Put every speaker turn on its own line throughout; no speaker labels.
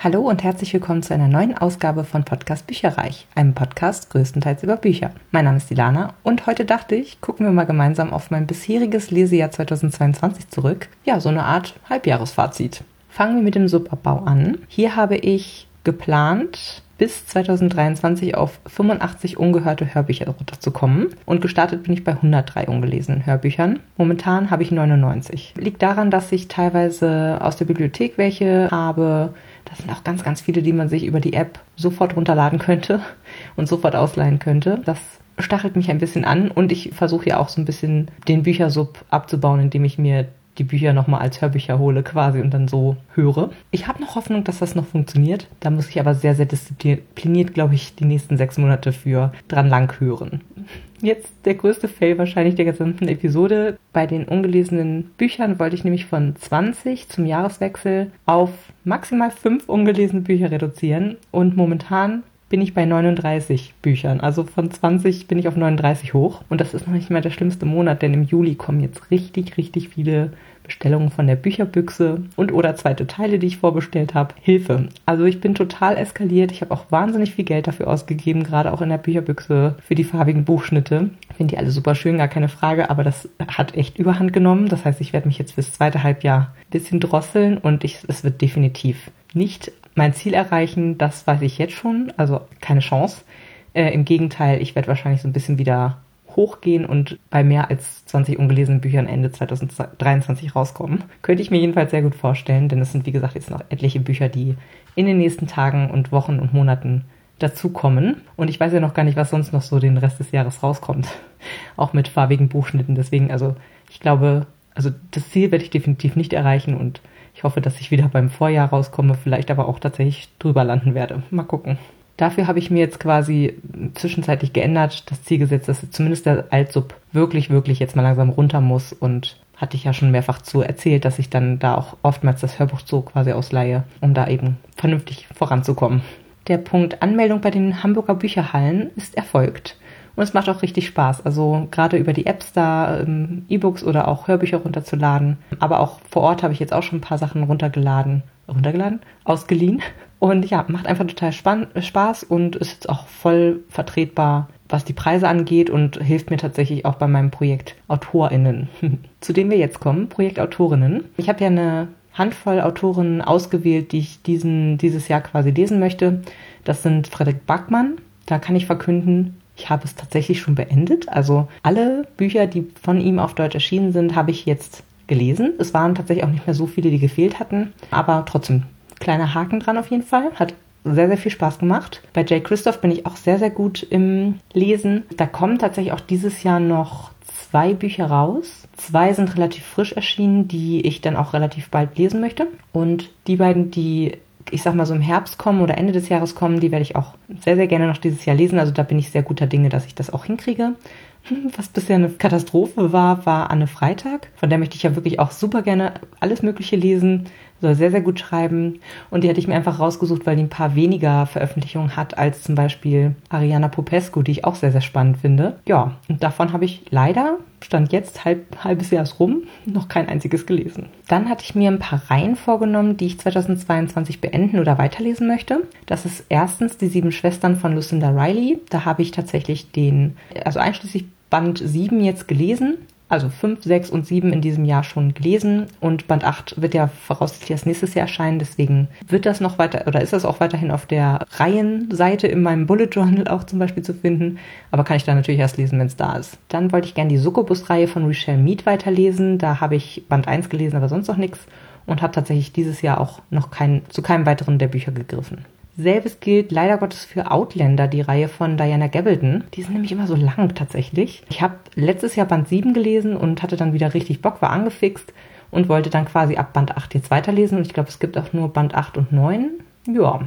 Hallo und herzlich willkommen zu einer neuen Ausgabe von Podcast Bücherreich, einem Podcast größtenteils über Bücher. Mein Name ist Ilana und heute dachte ich, gucken wir mal gemeinsam auf mein bisheriges Lesejahr 2022 zurück. Ja, so eine Art Halbjahresfazit. Fangen wir mit dem Subabbau an. Hier habe ich geplant, bis 2023 auf 85 ungehörte Hörbücher runterzukommen. Und gestartet bin ich bei 103 ungelesenen Hörbüchern. Momentan habe ich 99. Liegt daran, dass ich teilweise aus der Bibliothek welche habe, das sind auch ganz, ganz viele, die man sich über die App sofort runterladen könnte und sofort ausleihen könnte. Das stachelt mich ein bisschen an und ich versuche ja auch so ein bisschen den Büchersub abzubauen, indem ich mir die Bücher nochmal als Hörbücher hole quasi und dann so höre. Ich habe noch Hoffnung, dass das noch funktioniert. Da muss ich aber sehr, sehr diszipliniert, glaube ich, die nächsten sechs Monate für dran lang hören. Jetzt der größte Fail wahrscheinlich der gesamten Episode. Bei den ungelesenen Büchern wollte ich nämlich von 20 zum Jahreswechsel auf maximal 5 ungelesene Bücher reduzieren und momentan bin ich bei 39 Büchern. Also von 20 bin ich auf 39 hoch. Und das ist noch nicht mal der schlimmste Monat, denn im Juli kommen jetzt richtig, richtig viele Bestellungen von der Bücherbüchse und oder zweite Teile, die ich vorbestellt habe. Hilfe. Also ich bin total eskaliert. Ich habe auch wahnsinnig viel Geld dafür ausgegeben, gerade auch in der Bücherbüchse für die farbigen Buchschnitte. Finde die alle super schön, gar keine Frage, aber das hat echt überhand genommen. Das heißt, ich werde mich jetzt fürs zweite Halbjahr ein bisschen drosseln und ich, es wird definitiv nicht mein Ziel erreichen. Das weiß ich jetzt schon. Also keine Chance. Äh, Im Gegenteil, ich werde wahrscheinlich so ein bisschen wieder hochgehen und bei mehr als 20 ungelesenen Büchern Ende 2023 rauskommen. Könnte ich mir jedenfalls sehr gut vorstellen, denn es sind wie gesagt jetzt noch etliche Bücher, die in den nächsten Tagen und Wochen und Monaten dazukommen. Und ich weiß ja noch gar nicht, was sonst noch so den Rest des Jahres rauskommt. Auch mit farbigen Buchschnitten. Deswegen, also ich glaube, also das Ziel werde ich definitiv nicht erreichen und ich hoffe, dass ich wieder beim Vorjahr rauskomme, vielleicht aber auch tatsächlich drüber landen werde. Mal gucken. Dafür habe ich mir jetzt quasi zwischenzeitlich geändert, das Ziel gesetzt, dass zumindest der Altsub wirklich, wirklich jetzt mal langsam runter muss und hatte ich ja schon mehrfach zu erzählt, dass ich dann da auch oftmals das Hörbuch so quasi ausleihe, um da eben vernünftig voranzukommen. Der Punkt Anmeldung bei den Hamburger Bücherhallen ist erfolgt. Und es macht auch richtig Spaß. Also gerade über die Apps da ähm, E-Books oder auch Hörbücher runterzuladen. Aber auch vor Ort habe ich jetzt auch schon ein paar Sachen runtergeladen. Runtergeladen? Ausgeliehen. Und ja, macht einfach total Spaß und ist jetzt auch voll vertretbar, was die Preise angeht und hilft mir tatsächlich auch bei meinem Projekt AutorInnen. Zu dem wir jetzt kommen, Projekt Autorinnen. Ich habe ja eine Handvoll Autorinnen ausgewählt, die ich diesen, dieses Jahr quasi lesen möchte. Das sind Frederik Backmann. Da kann ich verkünden, ich habe es tatsächlich schon beendet. Also alle Bücher, die von ihm auf Deutsch erschienen sind, habe ich jetzt gelesen. Es waren tatsächlich auch nicht mehr so viele, die gefehlt hatten, aber trotzdem kleiner Haken dran auf jeden Fall. Hat sehr, sehr viel Spaß gemacht. Bei Jay Christoph bin ich auch sehr, sehr gut im Lesen. Da kommen tatsächlich auch dieses Jahr noch zwei Bücher raus. Zwei sind relativ frisch erschienen, die ich dann auch relativ bald lesen möchte. Und die beiden, die ich sag mal so im Herbst kommen oder Ende des Jahres kommen, die werde ich auch sehr, sehr gerne noch dieses Jahr lesen. Also da bin ich sehr guter Dinge, dass ich das auch hinkriege. Was bisher eine Katastrophe war, war Anne Freitag. Von der möchte ich ja wirklich auch super gerne alles Mögliche lesen soll sehr, sehr gut schreiben. Und die hatte ich mir einfach rausgesucht, weil die ein paar weniger Veröffentlichungen hat als zum Beispiel Ariana Popescu, die ich auch sehr, sehr spannend finde. Ja, und davon habe ich leider, stand jetzt halb, halbes Jahr rum, noch kein einziges gelesen. Dann hatte ich mir ein paar Reihen vorgenommen, die ich 2022 beenden oder weiterlesen möchte. Das ist erstens die sieben Schwestern von Lucinda Riley. Da habe ich tatsächlich den, also einschließlich Band 7 jetzt gelesen also 5, 6 und 7 in diesem Jahr schon gelesen. Und Band 8 wird ja voraussichtlich erst nächstes Jahr erscheinen, deswegen wird das noch weiter oder ist das auch weiterhin auf der Reihenseite in meinem Bullet Journal auch zum Beispiel zu finden, aber kann ich da natürlich erst lesen, wenn es da ist. Dann wollte ich gerne die Succubus-Reihe von Richelle Mead weiterlesen, da habe ich Band 1 gelesen, aber sonst noch nichts und habe tatsächlich dieses Jahr auch noch kein, zu keinem weiteren der Bücher gegriffen. Selbes gilt leider Gottes für Outlander, die Reihe von Diana Gabaldon. Die sind nämlich immer so lang tatsächlich. Ich habe letztes Jahr Band 7 gelesen und hatte dann wieder richtig Bock, war angefixt und wollte dann quasi ab Band 8 jetzt weiterlesen. Und ich glaube, es gibt auch nur Band 8 und 9. Ja,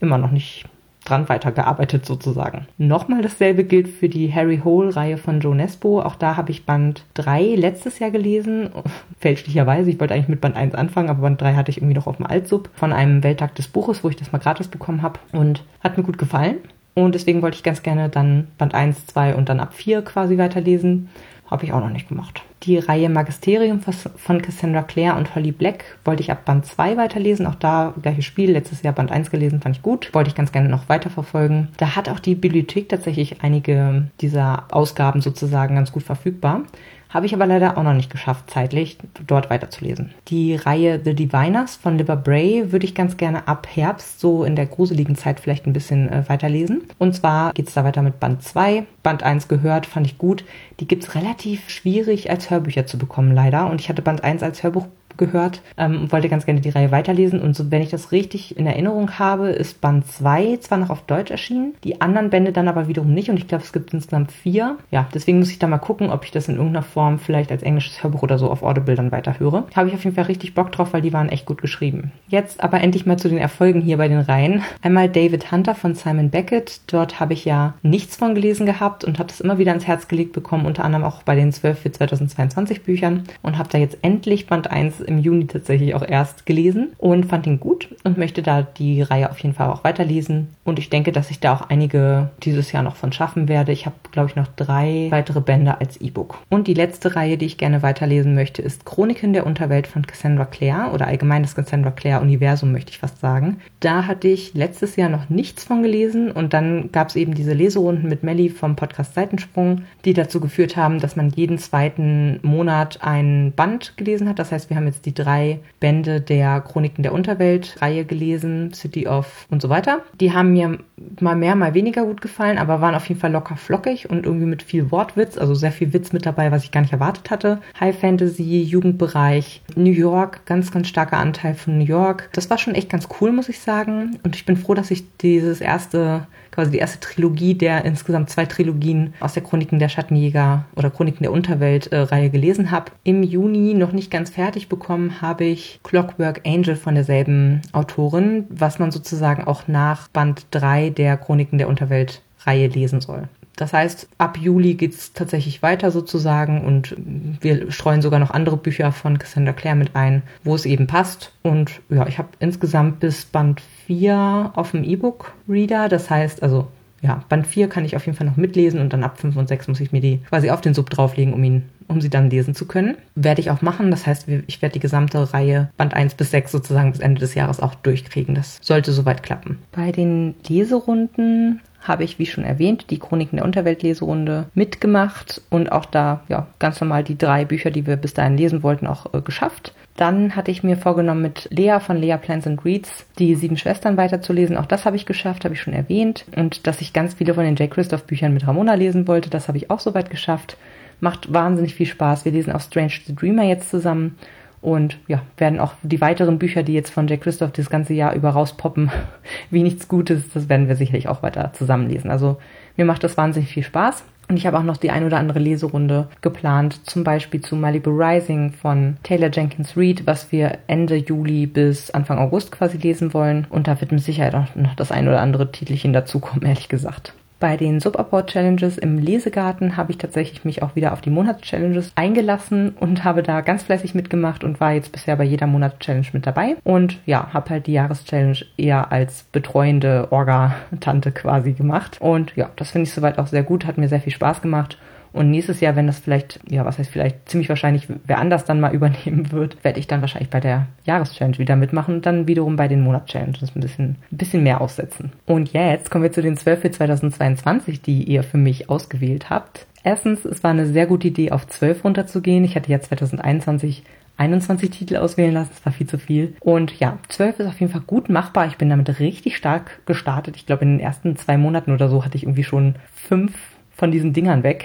immer noch nicht dran weitergearbeitet sozusagen. Nochmal dasselbe gilt für die Harry Hole-Reihe von Joe Nesbo. Auch da habe ich Band 3 letztes Jahr gelesen. Fälschlicherweise. Ich wollte eigentlich mit Band 1 anfangen, aber Band 3 hatte ich irgendwie noch auf dem Altsub von einem Welttag des Buches, wo ich das mal gratis bekommen habe. Und hat mir gut gefallen. Und deswegen wollte ich ganz gerne dann Band 1, 2 und dann ab 4 quasi weiterlesen. Habe ich auch noch nicht gemacht. Die Reihe Magisterium von Cassandra Clare und Holly Black wollte ich ab Band 2 weiterlesen. Auch da gleiches Spiel. Letztes Jahr Band 1 gelesen, fand ich gut. Wollte ich ganz gerne noch weiterverfolgen. Da hat auch die Bibliothek tatsächlich einige dieser Ausgaben sozusagen ganz gut verfügbar. Habe ich aber leider auch noch nicht geschafft, zeitlich dort weiterzulesen. Die Reihe The Diviners von Liber Bray würde ich ganz gerne ab Herbst, so in der gruseligen Zeit, vielleicht ein bisschen äh, weiterlesen. Und zwar geht es da weiter mit Band 2. Band 1 gehört, fand ich gut. Die gibt es relativ schwierig als Hörbücher zu bekommen, leider. Und ich hatte Band 1 als Hörbuch gehört ähm, und wollte ganz gerne die Reihe weiterlesen. Und so, wenn ich das richtig in Erinnerung habe, ist Band 2 zwar noch auf Deutsch erschienen, die anderen Bände dann aber wiederum nicht. Und ich glaube, es gibt insgesamt vier. Ja, deswegen muss ich da mal gucken, ob ich das in irgendeiner Form vielleicht als englisches Hörbuch oder so auf Audible dann weiterhöre. Habe ich auf jeden Fall richtig Bock drauf, weil die waren echt gut geschrieben. Jetzt aber endlich mal zu den Erfolgen hier bei den Reihen. Einmal David Hunter von Simon Beckett. Dort habe ich ja nichts von gelesen gehabt und habe das immer wieder ans Herz gelegt bekommen, unter anderem auch bei den 12 für 2022 Büchern und habe da jetzt endlich Band 1 im Juni tatsächlich auch erst gelesen und fand ihn gut und möchte da die Reihe auf jeden Fall auch weiterlesen. Und ich denke, dass ich da auch einige dieses Jahr noch von schaffen werde. Ich habe, glaube ich, noch drei weitere Bände als E-Book. Und die letzte Reihe, die ich gerne weiterlesen möchte, ist Chroniken der Unterwelt von Cassandra Clare oder allgemein das Cassandra Clare Universum, möchte ich fast sagen. Da hatte ich letztes Jahr noch nichts von gelesen und dann gab es eben diese Leserunden mit Melly vom Podcast Seitensprung, die dazu geführt haben, dass man jeden zweiten Monat ein Band gelesen hat. Das heißt, wir haben jetzt die drei Bände der Chroniken der Unterwelt-Reihe gelesen, City of und so weiter. Die haben mir mal mehr, mal weniger gut gefallen, aber waren auf jeden Fall locker flockig und irgendwie mit viel Wortwitz, also sehr viel Witz mit dabei, was ich gar nicht erwartet hatte. High Fantasy, Jugendbereich, New York, ganz, ganz starker Anteil von New York. Das war schon echt ganz cool, muss ich sagen. Und ich bin froh, dass ich dieses erste quasi die erste Trilogie der insgesamt zwei Trilogien aus der Chroniken der Schattenjäger oder Chroniken der Unterwelt-Reihe äh, gelesen habe. Im Juni noch nicht ganz fertig bekommen habe ich Clockwork Angel von derselben Autorin, was man sozusagen auch nach Band 3 der Chroniken der Unterwelt-Reihe lesen soll. Das heißt, ab Juli geht's tatsächlich weiter sozusagen und wir streuen sogar noch andere Bücher von Cassandra Clare mit ein, wo es eben passt. Und ja, ich habe insgesamt bis Band 4 auf dem E-Book-Reader. Das heißt, also ja, Band 4 kann ich auf jeden Fall noch mitlesen und dann ab 5 und 6 muss ich mir die quasi auf den Sub drauflegen, um ihn um sie dann lesen zu können. Werde ich auch machen. Das heißt, ich werde die gesamte Reihe Band 1 bis 6 sozusagen bis Ende des Jahres auch durchkriegen. Das sollte soweit klappen. Bei den Leserunden habe ich, wie schon erwähnt, die Chroniken der Unterwelt-Leserunde mitgemacht und auch da ja ganz normal die drei Bücher, die wir bis dahin lesen wollten, auch äh, geschafft. Dann hatte ich mir vorgenommen, mit Lea von Lea Plants and Reads die Sieben Schwestern weiterzulesen. Auch das habe ich geschafft, habe ich schon erwähnt. Und dass ich ganz viele von den J. Christoph Büchern mit Ramona lesen wollte, das habe ich auch soweit geschafft. Macht wahnsinnig viel Spaß. Wir lesen auch Strange the Dreamer jetzt zusammen und ja, werden auch die weiteren Bücher, die jetzt von Jack Christoph das ganze Jahr über rauspoppen, wie nichts Gutes, das werden wir sicherlich auch weiter zusammenlesen. Also mir macht das wahnsinnig viel Spaß. Und ich habe auch noch die ein oder andere Leserunde geplant, zum Beispiel zu Malibu Rising von Taylor Jenkins Reid, was wir Ende Juli bis Anfang August quasi lesen wollen. Und da wird mit Sicherheit auch noch das ein oder andere Titelchen dazukommen, ehrlich gesagt. Bei den Subabbau-Challenges im Lesegarten habe ich tatsächlich mich auch wieder auf die Monats-Challenges eingelassen und habe da ganz fleißig mitgemacht und war jetzt bisher bei jeder Monats-Challenge mit dabei. Und ja, habe halt die Jahreschallenge eher als betreuende Orga-Tante quasi gemacht. Und ja, das finde ich soweit auch sehr gut, hat mir sehr viel Spaß gemacht. Und nächstes Jahr, wenn das vielleicht, ja, was heißt vielleicht, ziemlich wahrscheinlich wer anders dann mal übernehmen wird, werde ich dann wahrscheinlich bei der Jahreschallenge wieder mitmachen und dann wiederum bei den Monatschallenges ein bisschen, ein bisschen mehr aussetzen. Und jetzt kommen wir zu den 12 für 2022, die ihr für mich ausgewählt habt. Erstens, es war eine sehr gute Idee, auf 12 runterzugehen. Ich hatte ja 2021 21 Titel auswählen lassen, das war viel zu viel. Und ja, 12 ist auf jeden Fall gut machbar. Ich bin damit richtig stark gestartet. Ich glaube, in den ersten zwei Monaten oder so hatte ich irgendwie schon fünf von diesen Dingern weg.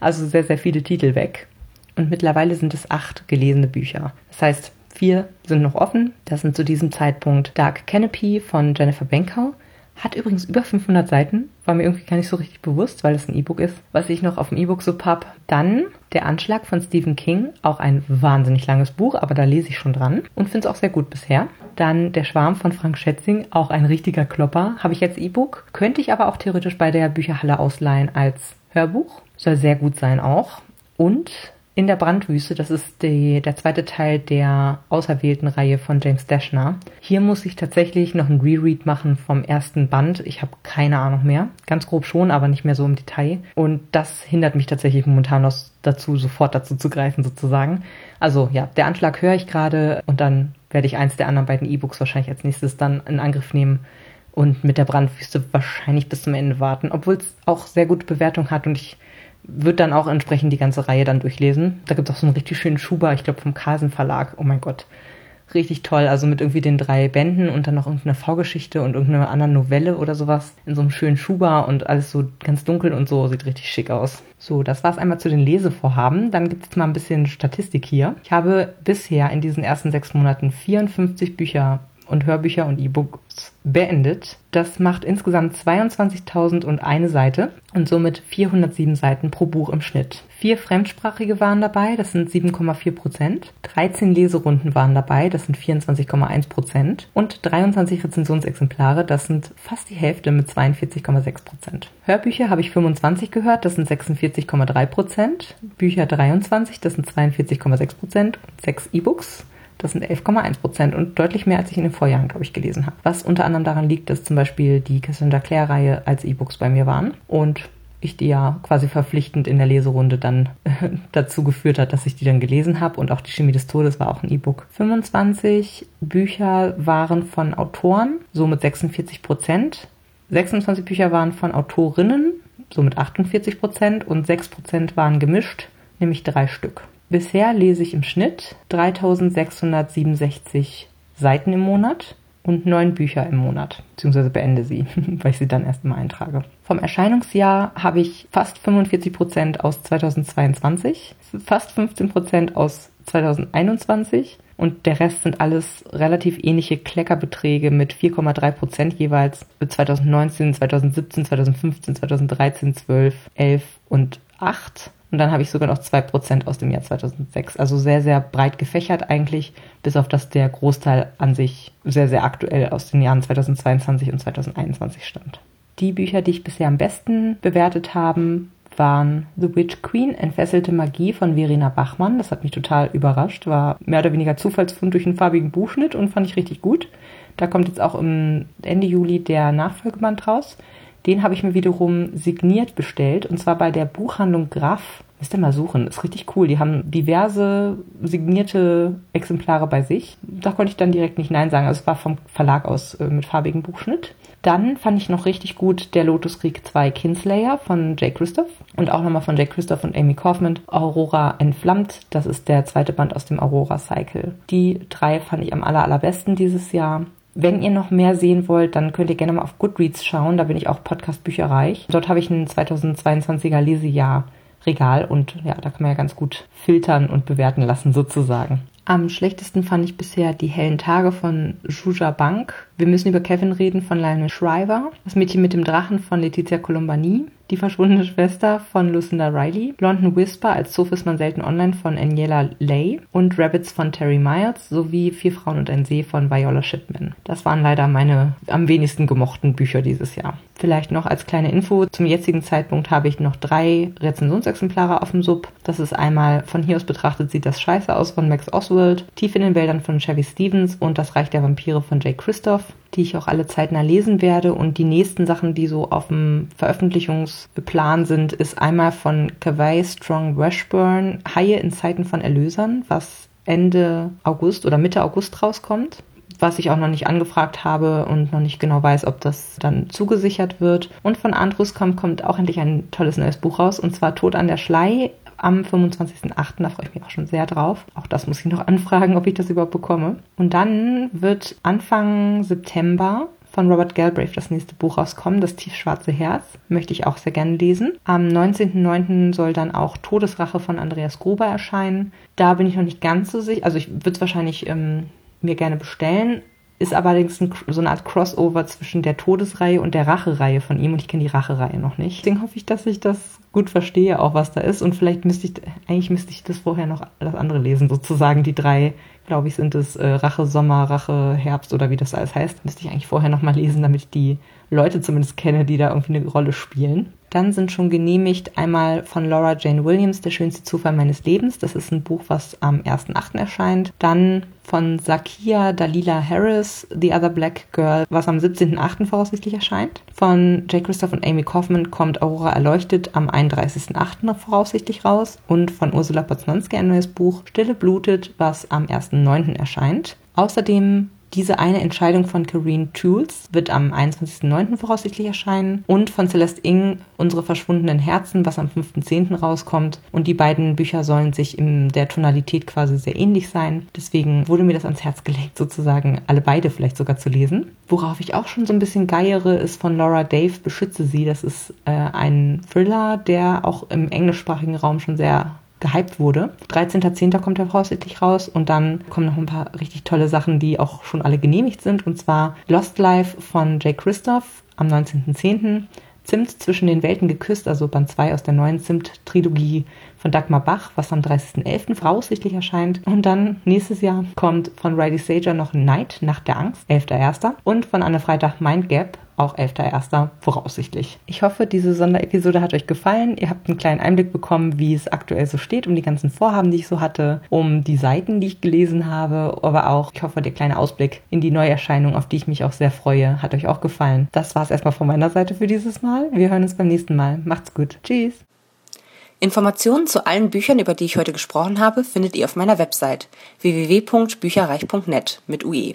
Also sehr, sehr viele Titel weg. Und mittlerweile sind es acht gelesene Bücher. Das heißt, vier sind noch offen. Das sind zu diesem Zeitpunkt Dark Canopy von Jennifer Benkau. Hat übrigens über 500 Seiten, war mir irgendwie gar nicht so richtig bewusst, weil es ein E-Book ist, was ich noch auf dem E-Book so hab. Dann Der Anschlag von Stephen King, auch ein wahnsinnig langes Buch, aber da lese ich schon dran und finde es auch sehr gut bisher. Dann Der Schwarm von Frank Schätzing, auch ein richtiger Klopper, habe ich jetzt E-Book, könnte ich aber auch theoretisch bei der Bücherhalle ausleihen als Hörbuch. Soll sehr gut sein auch. Und In der Brandwüste, das ist die, der zweite Teil der auserwählten Reihe von James Dashner. Hier muss ich tatsächlich noch ein Reread machen vom ersten Band. Ich habe keine Ahnung mehr. Ganz grob schon, aber nicht mehr so im Detail. Und das hindert mich tatsächlich momentan noch dazu, sofort dazu zu greifen sozusagen. Also ja, der Anschlag höre ich gerade und dann werde ich eins der anderen beiden E-Books wahrscheinlich als nächstes dann in Angriff nehmen und mit der Brandwüste wahrscheinlich bis zum Ende warten, obwohl es auch sehr gute Bewertung hat und ich wird dann auch entsprechend die ganze Reihe dann durchlesen. Da gibt es auch so einen richtig schönen Schuber, ich glaube vom Carlsen Verlag. Oh mein Gott. Richtig toll. Also mit irgendwie den drei Bänden und dann noch irgendeine V-Geschichte und irgendeine andere Novelle oder sowas in so einem schönen Schuber und alles so ganz dunkel und so. Sieht richtig schick aus. So, das war's einmal zu den Lesevorhaben. Dann gibt es mal ein bisschen Statistik hier. Ich habe bisher in diesen ersten sechs Monaten 54 Bücher und Hörbücher und E-Books beendet. Das macht insgesamt 22.001 Seite und somit 407 Seiten pro Buch im Schnitt. Vier Fremdsprachige waren dabei, das sind 7,4 Prozent. 13 Leserunden waren dabei, das sind 24,1 Prozent. Und 23 Rezensionsexemplare, das sind fast die Hälfte mit 42,6 Prozent. Hörbücher habe ich 25 gehört, das sind 46,3 Prozent. Bücher 23, das sind 42,6 Prozent. 6 E-Books das sind 11,1 Prozent und deutlich mehr, als ich in den Vorjahren, glaube ich, gelesen habe. Was unter anderem daran liegt, dass zum Beispiel die Cassandra Clare-Reihe als E-Books bei mir waren und ich die ja quasi verpflichtend in der Leserunde dann dazu geführt hat, dass ich die dann gelesen habe und auch die Chemie des Todes war auch ein E-Book. 25 Bücher waren von Autoren, somit 46 Prozent. 26 Bücher waren von Autorinnen, somit 48 Prozent und 6 Prozent waren gemischt, nämlich drei Stück. Bisher lese ich im Schnitt 3667 Seiten im Monat und neun Bücher im Monat, beziehungsweise beende sie, weil ich sie dann erst mal eintrage. Vom Erscheinungsjahr habe ich fast 45 Prozent aus 2022, fast 15 Prozent aus 2021 und der Rest sind alles relativ ähnliche Kleckerbeträge mit 4,3 Prozent jeweils 2019, 2017, 2015, 2013, 12, 11 und 8. Und dann habe ich sogar noch 2% aus dem Jahr 2006. Also sehr, sehr breit gefächert eigentlich, bis auf dass der Großteil an sich sehr, sehr aktuell aus den Jahren 2022 und 2021 stammt. Die Bücher, die ich bisher am besten bewertet habe, waren The Witch Queen, Entfesselte Magie von Verena Bachmann. Das hat mich total überrascht. War mehr oder weniger Zufallsfund durch einen farbigen Buchschnitt und fand ich richtig gut. Da kommt jetzt auch im Ende Juli der Nachfolgeband raus. Den habe ich mir wiederum signiert bestellt und zwar bei der Buchhandlung Graf. Müsst ihr mal suchen, ist richtig cool. Die haben diverse signierte Exemplare bei sich. Da konnte ich dann direkt nicht Nein sagen. Also es war vom Verlag aus äh, mit farbigem Buchschnitt. Dann fand ich noch richtig gut der Lotus Krieg 2 Kinslayer von Jay Christoph und auch nochmal von Jay Christoph und Amy Kaufman. Aurora Entflammt, das ist der zweite Band aus dem Aurora Cycle. Die drei fand ich am aller, allerbesten dieses Jahr. Wenn ihr noch mehr sehen wollt, dann könnt ihr gerne mal auf Goodreads schauen. Da bin ich auch Podcast-Bücher reich. Dort habe ich ein 2022er Lesejahr Regal und ja, da kann man ja ganz gut filtern und bewerten lassen sozusagen. Am schlechtesten fand ich bisher die hellen Tage von Juja Bank. Wir müssen über Kevin reden von Lionel Shriver. Das Mädchen mit dem Drachen von Letizia Colombani. Die verschwundene Schwester von Lucinda Riley, London Whisper als So ist man selten online von Aniela Lay und Rabbits von Terry Miles sowie Vier Frauen und ein See von Viola Shipman. Das waren leider meine am wenigsten gemochten Bücher dieses Jahr. Vielleicht noch als kleine Info, zum jetzigen Zeitpunkt habe ich noch drei Rezensionsexemplare auf dem Sub. Das ist einmal von hier aus betrachtet sieht das scheiße aus von Max Oswald, Tief in den Wäldern von Chevy Stevens und Das Reich der Vampire von Jay Christoph die ich auch alle zeitnah lesen werde. Und die nächsten Sachen, die so auf dem Veröffentlichungsplan sind, ist einmal von Kawai Strong Washburn, Haie in Zeiten von Erlösern, was Ende August oder Mitte August rauskommt was ich auch noch nicht angefragt habe und noch nicht genau weiß, ob das dann zugesichert wird. Und von Andruskamp kommt auch endlich ein tolles neues Buch raus, und zwar Tod an der Schlei am 25.08. Da freue ich mich auch schon sehr drauf. Auch das muss ich noch anfragen, ob ich das überhaupt bekomme. Und dann wird Anfang September von Robert Galbraith das nächste Buch rauskommen, Das tiefschwarze Herz. Möchte ich auch sehr gerne lesen. Am 19.09. soll dann auch Todesrache von Andreas Gruber erscheinen. Da bin ich noch nicht ganz so sicher. Also ich würde es wahrscheinlich ähm, mir gerne bestellen. Ist allerdings ein, so eine Art Crossover zwischen der Todesreihe und der Rachereihe von ihm und ich kenne die Rachereihe noch nicht. Deswegen hoffe ich, dass ich das gut verstehe, auch was da ist und vielleicht müsste ich, eigentlich müsste ich das vorher noch das andere lesen, sozusagen die drei glaube ich, sind es äh, Rache Sommer, Rache Herbst oder wie das alles heißt. Müsste ich eigentlich vorher nochmal lesen, damit ich die Leute zumindest kenne, die da irgendwie eine Rolle spielen. Dann sind schon genehmigt einmal von Laura Jane Williams, Der schönste Zufall meines Lebens. Das ist ein Buch, was am 1.8. erscheint. Dann von Sakia Dalila Harris, The Other Black Girl, was am 17.8. voraussichtlich erscheint. Von J. Christoph und Amy Kaufman kommt Aurora Erleuchtet am 31.8. voraussichtlich raus. Und von Ursula Poznanski ein neues Buch, Stille blutet, was am 1.9. erscheint. Außerdem diese eine Entscheidung von Kareen Tools wird am 21.09. voraussichtlich erscheinen und von Celeste Ing Unsere verschwundenen Herzen, was am 5.10. rauskommt. Und die beiden Bücher sollen sich in der Tonalität quasi sehr ähnlich sein. Deswegen wurde mir das ans Herz gelegt, sozusagen alle beide vielleicht sogar zu lesen. Worauf ich auch schon so ein bisschen geiere, ist von Laura Dave Beschütze sie. Das ist äh, ein Thriller, der auch im englischsprachigen Raum schon sehr gehypt wurde. 13.10. kommt er voraussichtlich raus und dann kommen noch ein paar richtig tolle Sachen, die auch schon alle genehmigt sind. Und zwar Lost Life von Jay Christoph am 19.10. Zimt zwischen den Welten geküsst, also Band 2 aus der neuen Zimt-Trilogie von Dagmar Bach, was am 30.11. voraussichtlich erscheint. Und dann nächstes Jahr kommt von Riley Sager noch Night, Nacht der Angst, 11.1. Und von Anne Freitag Mind Gap, auch 11.1. voraussichtlich. Ich hoffe, diese Sonderepisode hat euch gefallen. Ihr habt einen kleinen Einblick bekommen, wie es aktuell so steht, um die ganzen Vorhaben, die ich so hatte, um die Seiten, die ich gelesen habe, aber auch, ich hoffe, der kleine Ausblick in die Neuerscheinung, auf die ich mich auch sehr freue, hat euch auch gefallen. Das war es erstmal von meiner Seite für dieses Mal. Wir hören uns beim nächsten Mal. Macht's gut. Tschüss.
Informationen zu allen Büchern, über die ich heute gesprochen habe, findet ihr auf meiner Website www.bücherreich.net mit UE.